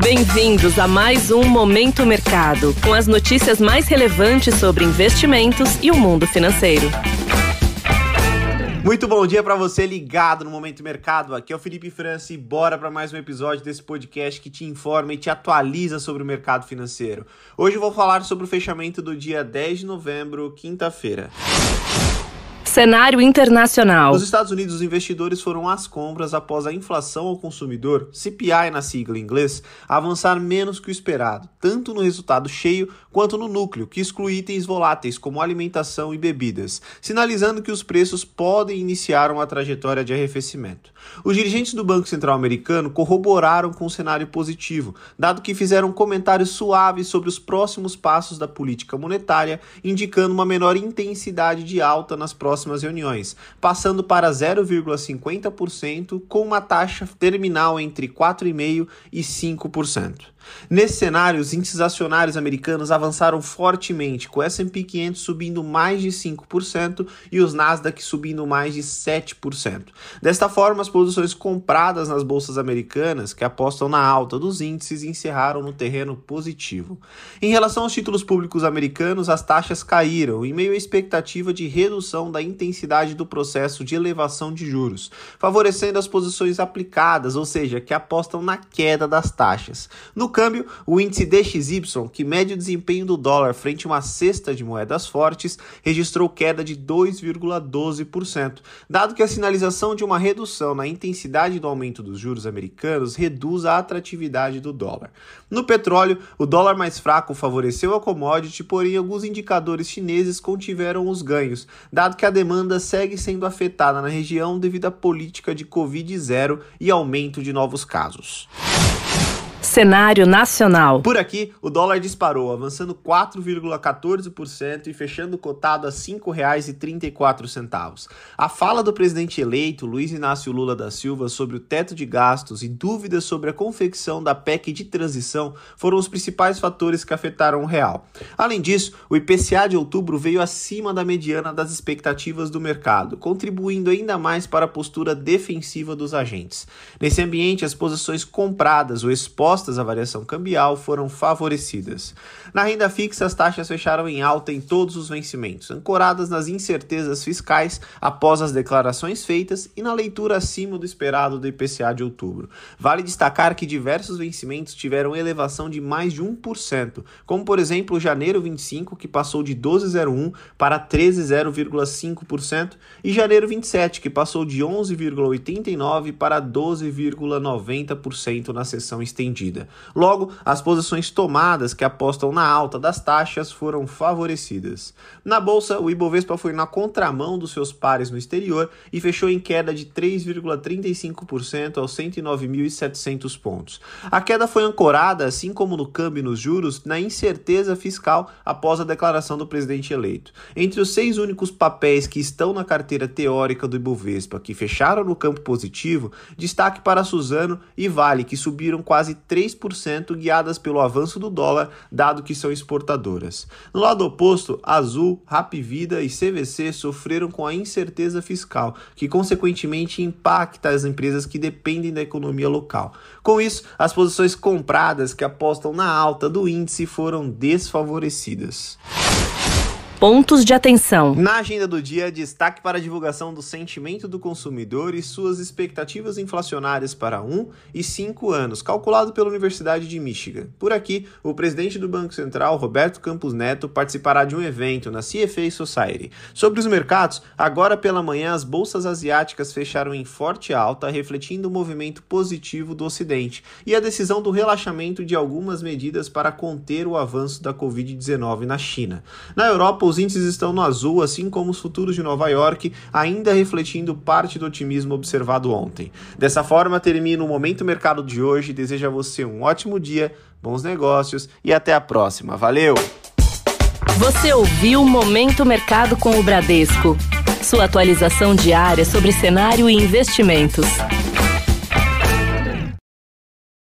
Bem-vindos a mais um Momento Mercado, com as notícias mais relevantes sobre investimentos e o mundo financeiro. Muito bom dia para você ligado no Momento Mercado. Aqui é o Felipe França e bora para mais um episódio desse podcast que te informa e te atualiza sobre o mercado financeiro. Hoje eu vou falar sobre o fechamento do dia 10 de novembro, quinta-feira. Cenário internacional. Nos Estados Unidos, os investidores foram às compras após a inflação ao consumidor, CPI na sigla em inglês, avançar menos que o esperado, tanto no resultado cheio quanto no núcleo, que exclui itens voláteis como alimentação e bebidas, sinalizando que os preços podem iniciar uma trajetória de arrefecimento. Os dirigentes do Banco Central americano corroboraram com o cenário positivo, dado que fizeram comentários suaves sobre os próximos passos da política monetária, indicando uma menor intensidade de alta nas próximas próximas reuniões, passando para 0,50% com uma taxa terminal entre 4,5% e 5%. Nesse cenário, os índices acionários americanos avançaram fortemente, com o S&P 500 subindo mais de 5% e os Nasdaq subindo mais de 7%. Desta forma, as posições compradas nas bolsas americanas, que apostam na alta dos índices, encerraram no terreno positivo. Em relação aos títulos públicos americanos, as taxas caíram em meio à expectativa de redução da intensidade do processo de elevação de juros, favorecendo as posições aplicadas, ou seja, que apostam na queda das taxas. No câmbio, o índice DXY, que mede o desempenho do dólar frente a uma cesta de moedas fortes, registrou queda de 2,12%, dado que a sinalização de uma redução na intensidade do aumento dos juros americanos reduz a atratividade do dólar. No petróleo, o dólar mais fraco favoreceu a commodity, porém alguns indicadores chineses contiveram os ganhos, dado que a demanda segue sendo afetada na região devido à política de Covid-0 e aumento de novos casos. Cenário nacional. Por aqui, o dólar disparou, avançando 4,14% e fechando cotado a R$ 5,34. A fala do presidente eleito, Luiz Inácio Lula da Silva, sobre o teto de gastos e dúvidas sobre a confecção da PEC de transição foram os principais fatores que afetaram o real. Além disso, o IPCA de outubro veio acima da mediana das expectativas do mercado, contribuindo ainda mais para a postura defensiva dos agentes. Nesse ambiente, as posições compradas ou expostas expostas à variação cambial foram favorecidas. Na renda fixa, as taxas fecharam em alta em todos os vencimentos, ancoradas nas incertezas fiscais após as declarações feitas e na leitura acima do esperado do IPCA de outubro. Vale destacar que diversos vencimentos tiveram elevação de mais de 1%, como por exemplo o janeiro 25, que passou de 12,01 para 13,05%, e janeiro 27, que passou de 11,89 para 12,90% na sessão estendida. Logo, as posições tomadas que apostam na alta das taxas foram favorecidas. Na bolsa, o Ibovespa foi na contramão dos seus pares no exterior e fechou em queda de 3,35% aos 109.700 pontos. A queda foi ancorada, assim como no câmbio e nos juros, na incerteza fiscal após a declaração do presidente eleito. Entre os seis únicos papéis que estão na carteira teórica do Ibovespa que fecharam no campo positivo, destaque para Suzano e Vale, que subiram quase 3 3%, guiadas pelo avanço do dólar, dado que são exportadoras. No lado oposto, Azul, Rapvida e CVC sofreram com a incerteza fiscal, que consequentemente impacta as empresas que dependem da economia local. Com isso, as posições compradas que apostam na alta do índice foram desfavorecidas. Pontos de atenção. Na agenda do dia, destaque para a divulgação do sentimento do consumidor e suas expectativas inflacionárias para 1 e 5 anos, calculado pela Universidade de Michigan. Por aqui, o presidente do Banco Central, Roberto Campos Neto, participará de um evento na CFA Society. Sobre os mercados, agora pela manhã as bolsas asiáticas fecharam em forte alta, refletindo o movimento positivo do Ocidente e a decisão do relaxamento de algumas medidas para conter o avanço da Covid-19 na China. Na Europa, os índices estão no azul, assim como os futuros de Nova York, ainda refletindo parte do otimismo observado ontem. Dessa forma, termino o Momento Mercado de hoje. Desejo a você um ótimo dia, bons negócios e até a próxima. Valeu! Você ouviu Momento Mercado com o Bradesco. Sua atualização diária sobre cenário e investimentos.